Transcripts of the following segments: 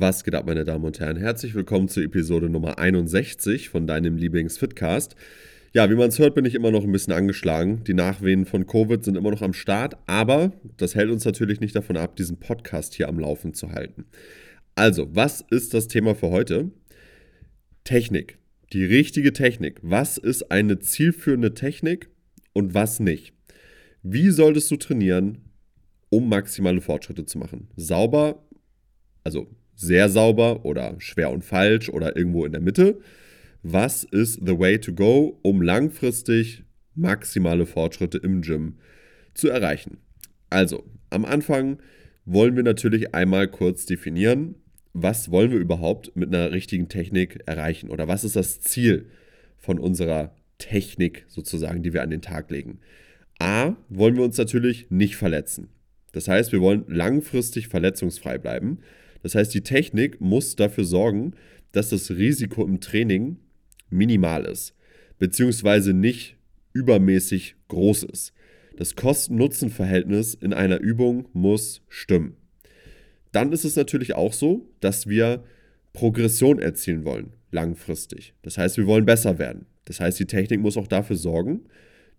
Was geht ab, meine Damen und Herren? Herzlich willkommen zur Episode Nummer 61 von deinem Lieblings-Fitcast. Ja, wie man es hört, bin ich immer noch ein bisschen angeschlagen. Die Nachwehen von Covid sind immer noch am Start, aber das hält uns natürlich nicht davon ab, diesen Podcast hier am Laufen zu halten. Also, was ist das Thema für heute? Technik. Die richtige Technik. Was ist eine zielführende Technik und was nicht? Wie solltest du trainieren, um maximale Fortschritte zu machen? Sauber, also sehr sauber oder schwer und falsch oder irgendwo in der Mitte? Was ist the way to go, um langfristig maximale Fortschritte im Gym zu erreichen? Also, am Anfang wollen wir natürlich einmal kurz definieren, was wollen wir überhaupt mit einer richtigen Technik erreichen oder was ist das Ziel von unserer Technik sozusagen, die wir an den Tag legen. A, wollen wir uns natürlich nicht verletzen. Das heißt, wir wollen langfristig verletzungsfrei bleiben. Das heißt, die Technik muss dafür sorgen, dass das Risiko im Training minimal ist, beziehungsweise nicht übermäßig groß ist. Das Kosten-Nutzen-Verhältnis in einer Übung muss stimmen. Dann ist es natürlich auch so, dass wir Progression erzielen wollen, langfristig. Das heißt, wir wollen besser werden. Das heißt, die Technik muss auch dafür sorgen,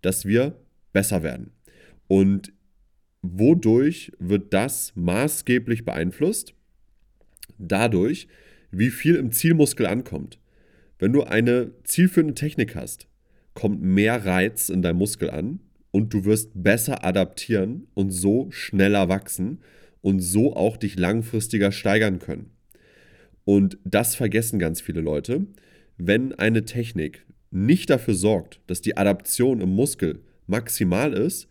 dass wir besser werden. Und wodurch wird das maßgeblich beeinflusst? Dadurch, wie viel im Zielmuskel ankommt. Wenn du eine zielführende Technik hast, kommt mehr Reiz in deinem Muskel an und du wirst besser adaptieren und so schneller wachsen und so auch dich langfristiger steigern können. Und das vergessen ganz viele Leute. Wenn eine Technik nicht dafür sorgt, dass die Adaption im Muskel maximal ist,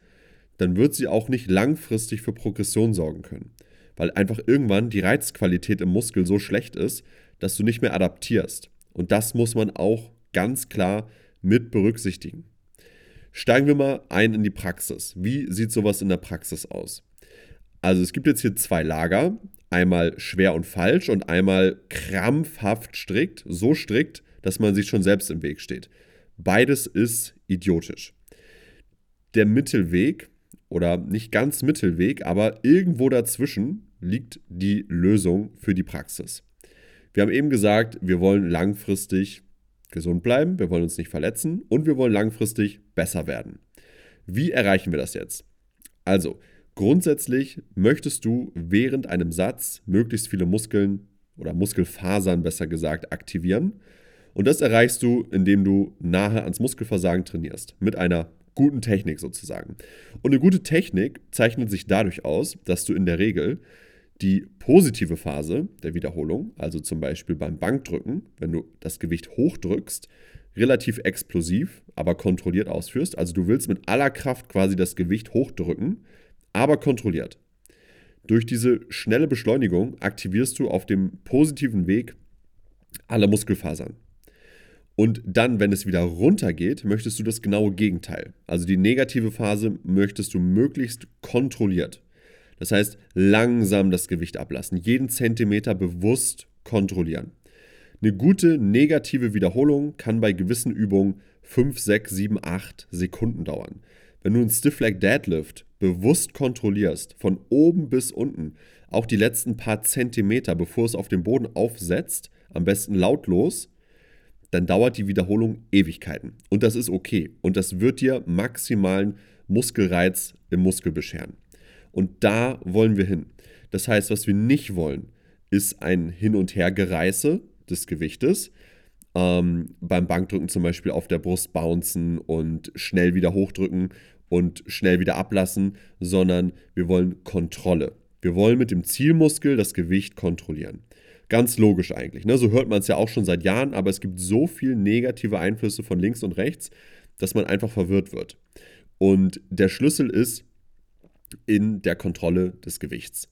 dann wird sie auch nicht langfristig für Progression sorgen können. Weil einfach irgendwann die Reizqualität im Muskel so schlecht ist, dass du nicht mehr adaptierst. Und das muss man auch ganz klar mit berücksichtigen. Steigen wir mal ein in die Praxis. Wie sieht sowas in der Praxis aus? Also es gibt jetzt hier zwei Lager, einmal schwer und falsch und einmal krampfhaft strikt, so strikt, dass man sich schon selbst im Weg steht. Beides ist idiotisch. Der Mittelweg oder nicht ganz Mittelweg, aber irgendwo dazwischen liegt die Lösung für die Praxis. Wir haben eben gesagt, wir wollen langfristig gesund bleiben, wir wollen uns nicht verletzen und wir wollen langfristig besser werden. Wie erreichen wir das jetzt? Also, grundsätzlich möchtest du während einem Satz möglichst viele Muskeln oder Muskelfasern besser gesagt aktivieren. Und das erreichst du, indem du nahe ans Muskelversagen trainierst, mit einer guten Technik sozusagen. Und eine gute Technik zeichnet sich dadurch aus, dass du in der Regel die positive Phase der Wiederholung, also zum Beispiel beim Bankdrücken, wenn du das Gewicht hochdrückst, relativ explosiv, aber kontrolliert ausführst. Also du willst mit aller Kraft quasi das Gewicht hochdrücken, aber kontrolliert. Durch diese schnelle Beschleunigung aktivierst du auf dem positiven Weg alle Muskelfasern. Und dann, wenn es wieder runtergeht, möchtest du das genaue Gegenteil. Also die negative Phase möchtest du möglichst kontrolliert. Das heißt, langsam das Gewicht ablassen, jeden Zentimeter bewusst kontrollieren. Eine gute negative Wiederholung kann bei gewissen Übungen 5, 6, 7, 8 Sekunden dauern. Wenn du einen Stiff Leg Deadlift bewusst kontrollierst, von oben bis unten, auch die letzten paar Zentimeter, bevor es auf den Boden aufsetzt, am besten lautlos, dann dauert die Wiederholung Ewigkeiten. Und das ist okay. Und das wird dir maximalen Muskelreiz im Muskel bescheren. Und da wollen wir hin. Das heißt, was wir nicht wollen, ist ein Hin- und Hergereiße des Gewichtes. Ähm, beim Bankdrücken zum Beispiel auf der Brust bouncen und schnell wieder hochdrücken und schnell wieder ablassen, sondern wir wollen Kontrolle. Wir wollen mit dem Zielmuskel das Gewicht kontrollieren. Ganz logisch eigentlich. Ne? So hört man es ja auch schon seit Jahren, aber es gibt so viele negative Einflüsse von links und rechts, dass man einfach verwirrt wird. Und der Schlüssel ist in der Kontrolle des Gewichts.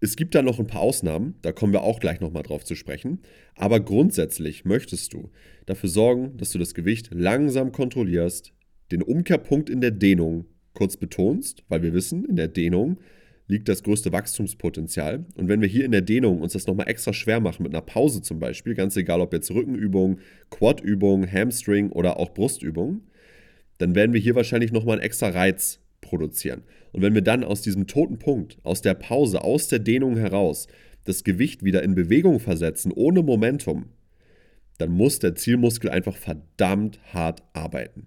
Es gibt da noch ein paar Ausnahmen, da kommen wir auch gleich nochmal drauf zu sprechen. Aber grundsätzlich möchtest du dafür sorgen, dass du das Gewicht langsam kontrollierst, den Umkehrpunkt in der Dehnung kurz betonst, weil wir wissen, in der Dehnung liegt das größte Wachstumspotenzial. Und wenn wir hier in der Dehnung uns das nochmal extra schwer machen, mit einer Pause zum Beispiel, ganz egal ob jetzt Rückenübung, Quadübung, Hamstring oder auch Brustübung, dann werden wir hier wahrscheinlich nochmal einen extra Reiz produzieren. Und wenn wir dann aus diesem toten Punkt, aus der Pause, aus der Dehnung heraus das Gewicht wieder in Bewegung versetzen, ohne Momentum, dann muss der Zielmuskel einfach verdammt hart arbeiten.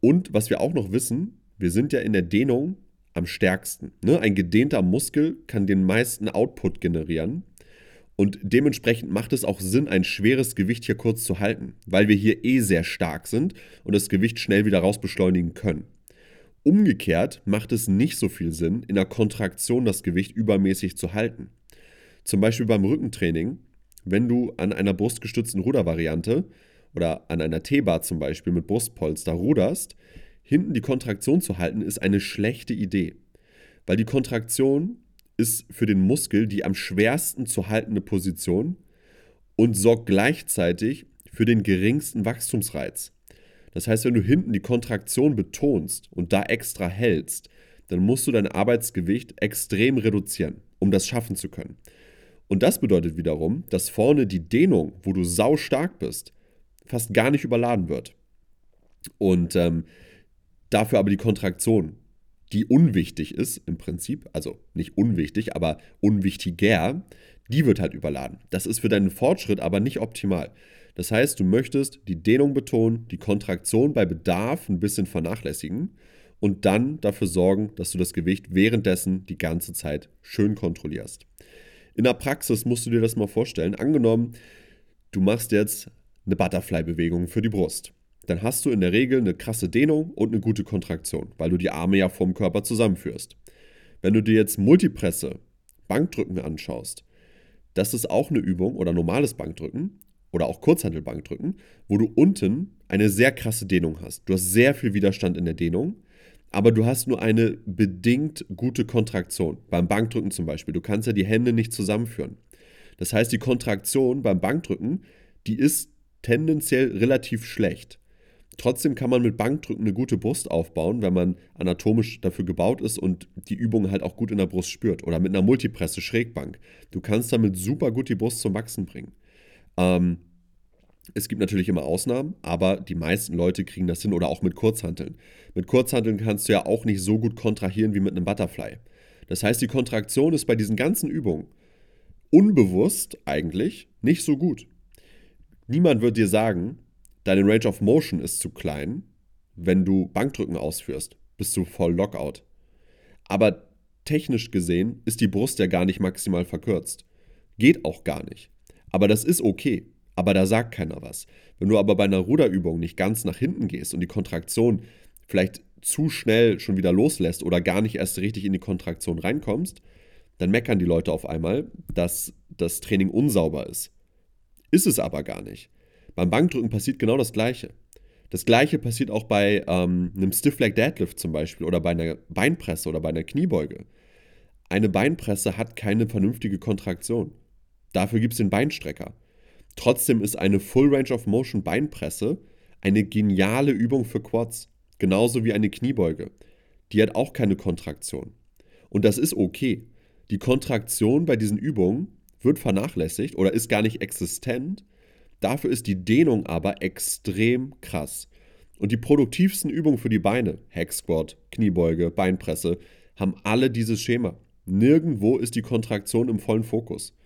Und was wir auch noch wissen, wir sind ja in der Dehnung am stärksten. Ne? Ein gedehnter Muskel kann den meisten Output generieren. Und dementsprechend macht es auch Sinn, ein schweres Gewicht hier kurz zu halten, weil wir hier eh sehr stark sind und das Gewicht schnell wieder rausbeschleunigen können. Umgekehrt macht es nicht so viel Sinn, in der Kontraktion das Gewicht übermäßig zu halten. Zum Beispiel beim Rückentraining, wenn du an einer brustgestützten Rudervariante oder an einer T-Bar zum Beispiel mit Brustpolster ruderst, hinten die Kontraktion zu halten, ist eine schlechte Idee. Weil die Kontraktion ist für den Muskel die am schwersten zu haltende Position und sorgt gleichzeitig für den geringsten Wachstumsreiz. Das heißt, wenn du hinten die Kontraktion betonst und da extra hältst, dann musst du dein Arbeitsgewicht extrem reduzieren, um das schaffen zu können. Und das bedeutet wiederum, dass vorne die Dehnung, wo du sau stark bist, fast gar nicht überladen wird. Und ähm, dafür aber die Kontraktion, die unwichtig ist im Prinzip, also nicht unwichtig, aber unwichtiger, die wird halt überladen. Das ist für deinen Fortschritt aber nicht optimal. Das heißt, du möchtest die Dehnung betonen, die Kontraktion bei Bedarf ein bisschen vernachlässigen und dann dafür sorgen, dass du das Gewicht währenddessen die ganze Zeit schön kontrollierst. In der Praxis musst du dir das mal vorstellen. Angenommen, du machst jetzt eine Butterfly-Bewegung für die Brust. Dann hast du in der Regel eine krasse Dehnung und eine gute Kontraktion, weil du die Arme ja vom Körper zusammenführst. Wenn du dir jetzt Multipresse, Bankdrücken anschaust, das ist auch eine Übung oder normales Bankdrücken, oder auch Kurzhantelbankdrücken, wo du unten eine sehr krasse Dehnung hast. Du hast sehr viel Widerstand in der Dehnung, aber du hast nur eine bedingt gute Kontraktion. Beim Bankdrücken zum Beispiel. Du kannst ja die Hände nicht zusammenführen. Das heißt, die Kontraktion beim Bankdrücken, die ist tendenziell relativ schlecht. Trotzdem kann man mit Bankdrücken eine gute Brust aufbauen, wenn man anatomisch dafür gebaut ist und die Übung halt auch gut in der Brust spürt. Oder mit einer Multipresse, Schrägbank. Du kannst damit super gut die Brust zum Wachsen bringen. Ähm, es gibt natürlich immer Ausnahmen, aber die meisten Leute kriegen das hin oder auch mit Kurzhanteln. Mit Kurzhanteln kannst du ja auch nicht so gut kontrahieren wie mit einem Butterfly. Das heißt, die Kontraktion ist bei diesen ganzen Übungen unbewusst eigentlich nicht so gut. Niemand wird dir sagen, deine Range of Motion ist zu klein, wenn du Bankdrücken ausführst. Bist du voll Lockout. Aber technisch gesehen ist die Brust ja gar nicht maximal verkürzt. Geht auch gar nicht. Aber das ist okay. Aber da sagt keiner was. Wenn du aber bei einer Ruderübung nicht ganz nach hinten gehst und die Kontraktion vielleicht zu schnell schon wieder loslässt oder gar nicht erst richtig in die Kontraktion reinkommst, dann meckern die Leute auf einmal, dass das Training unsauber ist. Ist es aber gar nicht. Beim Bankdrücken passiert genau das Gleiche. Das Gleiche passiert auch bei ähm, einem Stiff Leg Deadlift zum Beispiel oder bei einer Beinpresse oder bei einer Kniebeuge. Eine Beinpresse hat keine vernünftige Kontraktion. Dafür gibt es den Beinstrecker. Trotzdem ist eine Full Range of Motion Beinpresse eine geniale Übung für Quads, genauso wie eine Kniebeuge. Die hat auch keine Kontraktion. Und das ist okay. Die Kontraktion bei diesen Übungen wird vernachlässigt oder ist gar nicht existent. Dafür ist die Dehnung aber extrem krass. Und die produktivsten Übungen für die Beine, Hack Squat, Kniebeuge, Beinpresse, haben alle dieses Schema. Nirgendwo ist die Kontraktion im vollen Fokus.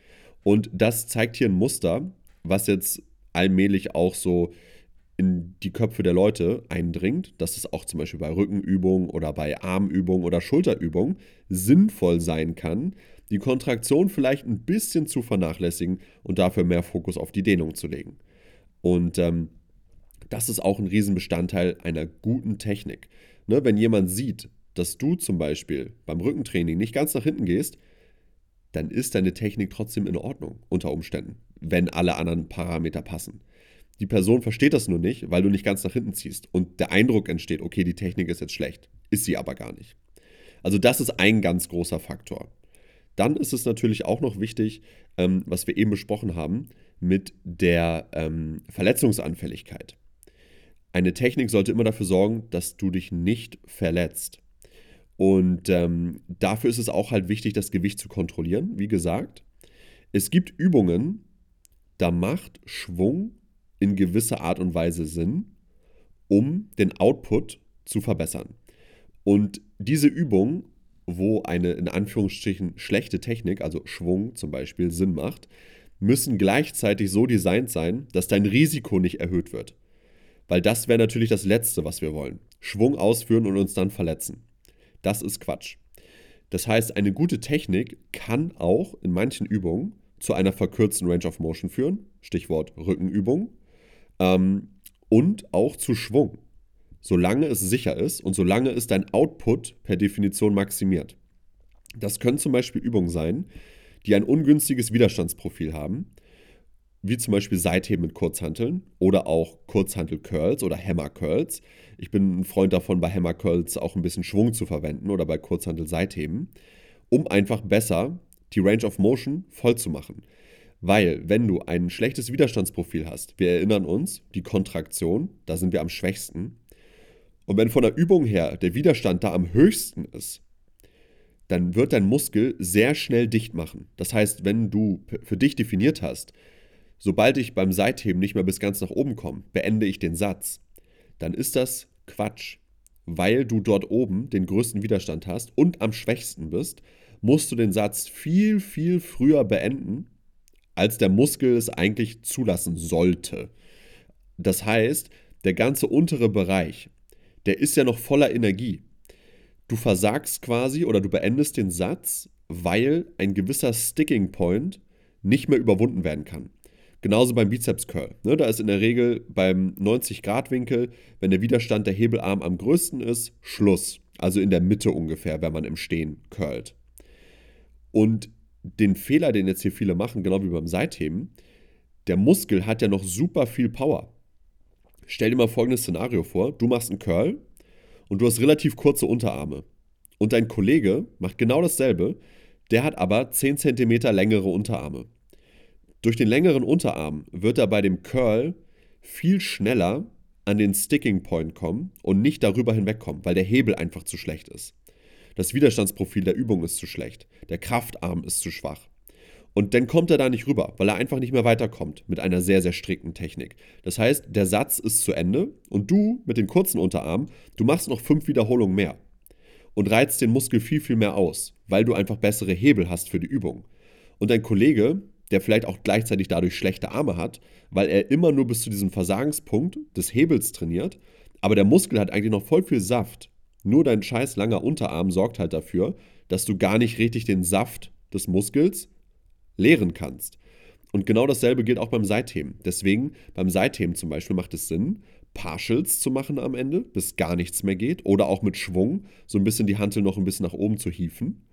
Und das zeigt hier ein Muster, was jetzt allmählich auch so in die Köpfe der Leute eindringt, dass es auch zum Beispiel bei Rückenübungen oder bei Armübungen oder Schulterübungen sinnvoll sein kann, die Kontraktion vielleicht ein bisschen zu vernachlässigen und dafür mehr Fokus auf die Dehnung zu legen. Und ähm, das ist auch ein Riesenbestandteil einer guten Technik. Ne, wenn jemand sieht, dass du zum Beispiel beim Rückentraining nicht ganz nach hinten gehst, dann ist deine Technik trotzdem in Ordnung unter Umständen, wenn alle anderen Parameter passen. Die Person versteht das nur nicht, weil du nicht ganz nach hinten ziehst und der Eindruck entsteht, okay, die Technik ist jetzt schlecht, ist sie aber gar nicht. Also das ist ein ganz großer Faktor. Dann ist es natürlich auch noch wichtig, ähm, was wir eben besprochen haben, mit der ähm, Verletzungsanfälligkeit. Eine Technik sollte immer dafür sorgen, dass du dich nicht verletzt. Und ähm, dafür ist es auch halt wichtig, das Gewicht zu kontrollieren. Wie gesagt, es gibt Übungen, da macht Schwung in gewisser Art und Weise Sinn, um den Output zu verbessern. Und diese Übung wo eine in Anführungsstrichen schlechte Technik, also Schwung zum Beispiel, Sinn macht, müssen gleichzeitig so designt sein, dass dein Risiko nicht erhöht wird. Weil das wäre natürlich das Letzte, was wir wollen. Schwung ausführen und uns dann verletzen. Das ist Quatsch. Das heißt, eine gute Technik kann auch in manchen Übungen zu einer verkürzten Range of Motion führen, Stichwort Rückenübung, ähm, und auch zu Schwung, solange es sicher ist und solange es dein Output per Definition maximiert. Das können zum Beispiel Übungen sein, die ein ungünstiges Widerstandsprofil haben, wie zum Beispiel Seitheben mit Kurzhanteln oder auch Kurzhantel-Curls oder Hammer-Curls. Ich bin ein Freund davon, bei Hammer-Curls auch ein bisschen Schwung zu verwenden oder bei Kurzhantel-Seitheben, um einfach besser die Range of Motion voll zu machen. Weil, wenn du ein schlechtes Widerstandsprofil hast, wir erinnern uns, die Kontraktion, da sind wir am schwächsten. Und wenn von der Übung her der Widerstand da am höchsten ist, dann wird dein Muskel sehr schnell dicht machen. Das heißt, wenn du für dich definiert hast, sobald ich beim Seitheben nicht mehr bis ganz nach oben komme, beende ich den Satz, dann ist das Quatsch. Weil du dort oben den größten Widerstand hast und am schwächsten bist, musst du den Satz viel, viel früher beenden, als der Muskel es eigentlich zulassen sollte. Das heißt, der ganze untere Bereich, der ist ja noch voller Energie. Du versagst quasi oder du beendest den Satz, weil ein gewisser Sticking Point nicht mehr überwunden werden kann. Genauso beim Bizeps Curl. Ne, da ist in der Regel beim 90-Grad-Winkel, wenn der Widerstand der Hebelarm am größten ist, Schluss. Also in der Mitte ungefähr, wenn man im Stehen curlt. Und den Fehler, den jetzt hier viele machen, genau wie beim Seitheben, der Muskel hat ja noch super viel Power. Stell dir mal folgendes Szenario vor: Du machst einen Curl und du hast relativ kurze Unterarme. Und dein Kollege macht genau dasselbe, der hat aber 10 cm längere Unterarme. Durch den längeren Unterarm wird er bei dem Curl viel schneller an den Sticking Point kommen und nicht darüber hinwegkommen, weil der Hebel einfach zu schlecht ist. Das Widerstandsprofil der Übung ist zu schlecht. Der Kraftarm ist zu schwach. Und dann kommt er da nicht rüber, weil er einfach nicht mehr weiterkommt mit einer sehr, sehr strikten Technik. Das heißt, der Satz ist zu Ende und du mit den kurzen Unterarmen, du machst noch fünf Wiederholungen mehr und reizt den Muskel viel, viel mehr aus, weil du einfach bessere Hebel hast für die Übung. Und dein Kollege, der vielleicht auch gleichzeitig dadurch schlechte Arme hat, weil er immer nur bis zu diesem Versagenspunkt des Hebels trainiert, aber der Muskel hat eigentlich noch voll viel Saft nur dein scheiß langer Unterarm sorgt halt dafür, dass du gar nicht richtig den Saft des Muskels leeren kannst. Und genau dasselbe gilt auch beim Seitheben. Deswegen, beim Seitheben zum Beispiel macht es Sinn, Partials zu machen am Ende, bis gar nichts mehr geht. Oder auch mit Schwung, so ein bisschen die Hantel noch ein bisschen nach oben zu hieven.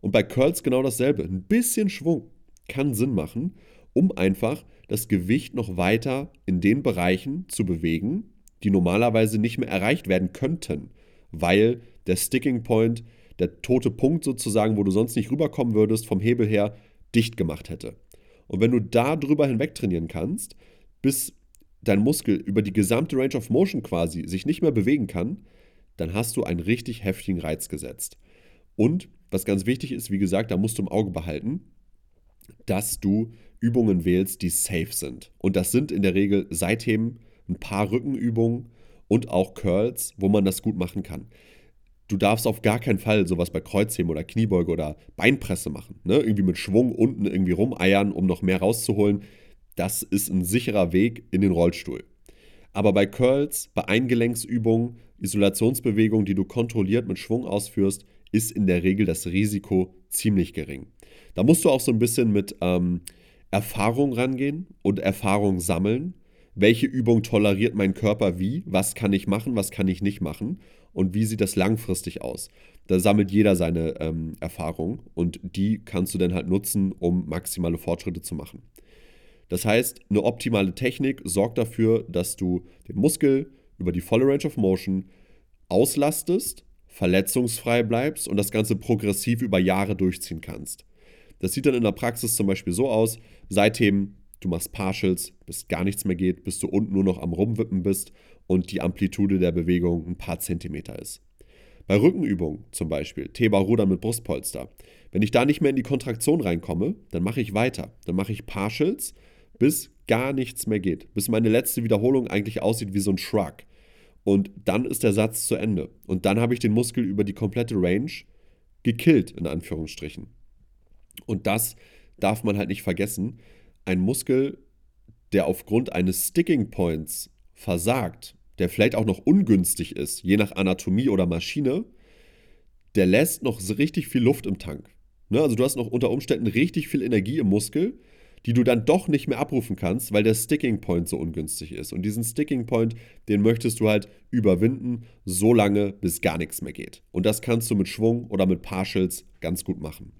Und bei Curls genau dasselbe. Ein bisschen Schwung kann Sinn machen, um einfach das Gewicht noch weiter in den Bereichen zu bewegen, die normalerweise nicht mehr erreicht werden könnten weil der Sticking Point, der tote Punkt sozusagen, wo du sonst nicht rüberkommen würdest, vom Hebel her dicht gemacht hätte. Und wenn du da drüber hinweg trainieren kannst, bis dein Muskel über die gesamte Range of Motion quasi sich nicht mehr bewegen kann, dann hast du einen richtig heftigen Reiz gesetzt. Und was ganz wichtig ist, wie gesagt, da musst du im Auge behalten, dass du Übungen wählst, die safe sind. Und das sind in der Regel Seitheben, ein paar Rückenübungen und auch Curls, wo man das gut machen kann. Du darfst auf gar keinen Fall sowas bei Kreuzheben oder Kniebeuge oder Beinpresse machen. Ne? Irgendwie mit Schwung unten irgendwie rumeiern, um noch mehr rauszuholen. Das ist ein sicherer Weg in den Rollstuhl. Aber bei Curls, bei Eingelenksübungen, Isolationsbewegungen, die du kontrolliert mit Schwung ausführst, ist in der Regel das Risiko ziemlich gering. Da musst du auch so ein bisschen mit ähm, Erfahrung rangehen und Erfahrung sammeln welche Übung toleriert mein Körper wie, was kann ich machen, was kann ich nicht machen und wie sieht das langfristig aus. Da sammelt jeder seine ähm, Erfahrung und die kannst du dann halt nutzen, um maximale Fortschritte zu machen. Das heißt, eine optimale Technik sorgt dafür, dass du den Muskel über die volle Range of Motion auslastest, verletzungsfrei bleibst und das Ganze progressiv über Jahre durchziehen kannst. Das sieht dann in der Praxis zum Beispiel so aus, seitdem du machst Partials, bis gar nichts mehr geht, bis du unten nur noch am Rumwippen bist und die Amplitude der Bewegung ein paar Zentimeter ist. Bei Rückenübungen zum Beispiel, T-Bar-Rudern mit Brustpolster. Wenn ich da nicht mehr in die Kontraktion reinkomme, dann mache ich weiter. Dann mache ich Partials, bis gar nichts mehr geht. Bis meine letzte Wiederholung eigentlich aussieht wie so ein Shrug. Und dann ist der Satz zu Ende. Und dann habe ich den Muskel über die komplette Range gekillt, in Anführungsstrichen. Und das darf man halt nicht vergessen. Ein Muskel, der aufgrund eines Sticking Points versagt, der vielleicht auch noch ungünstig ist, je nach Anatomie oder Maschine, der lässt noch richtig viel Luft im Tank. Ne? Also du hast noch unter Umständen richtig viel Energie im Muskel, die du dann doch nicht mehr abrufen kannst, weil der Sticking Point so ungünstig ist. Und diesen Sticking Point, den möchtest du halt überwinden, so lange, bis gar nichts mehr geht. Und das kannst du mit Schwung oder mit Partials ganz gut machen.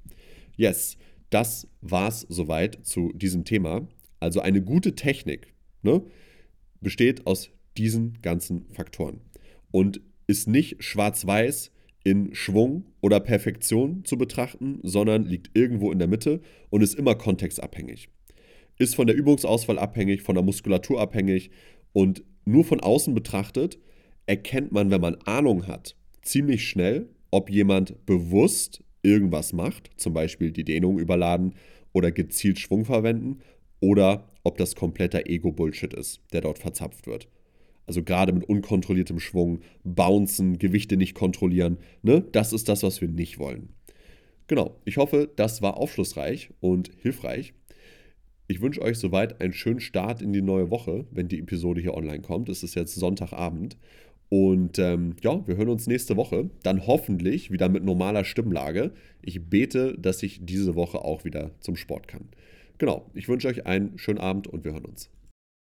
Yes, das war's soweit zu diesem Thema. Also eine gute Technik ne, besteht aus diesen ganzen Faktoren und ist nicht schwarz-weiß in Schwung oder Perfektion zu betrachten, sondern liegt irgendwo in der Mitte und ist immer kontextabhängig. Ist von der Übungsauswahl abhängig, von der Muskulatur abhängig und nur von außen betrachtet erkennt man, wenn man Ahnung hat, ziemlich schnell, ob jemand bewusst irgendwas macht, zum Beispiel die Dehnung überladen oder gezielt Schwung verwenden, oder ob das kompletter Ego-Bullshit ist, der dort verzapft wird. Also gerade mit unkontrolliertem Schwung, Bouncen, Gewichte nicht kontrollieren, ne? das ist das, was wir nicht wollen. Genau, ich hoffe, das war aufschlussreich und hilfreich. Ich wünsche euch soweit einen schönen Start in die neue Woche, wenn die Episode hier online kommt. Es ist jetzt Sonntagabend. Und ähm, ja, wir hören uns nächste Woche. Dann hoffentlich wieder mit normaler Stimmlage. Ich bete, dass ich diese Woche auch wieder zum Sport kann. Genau, ich wünsche euch einen schönen Abend und wir hören uns.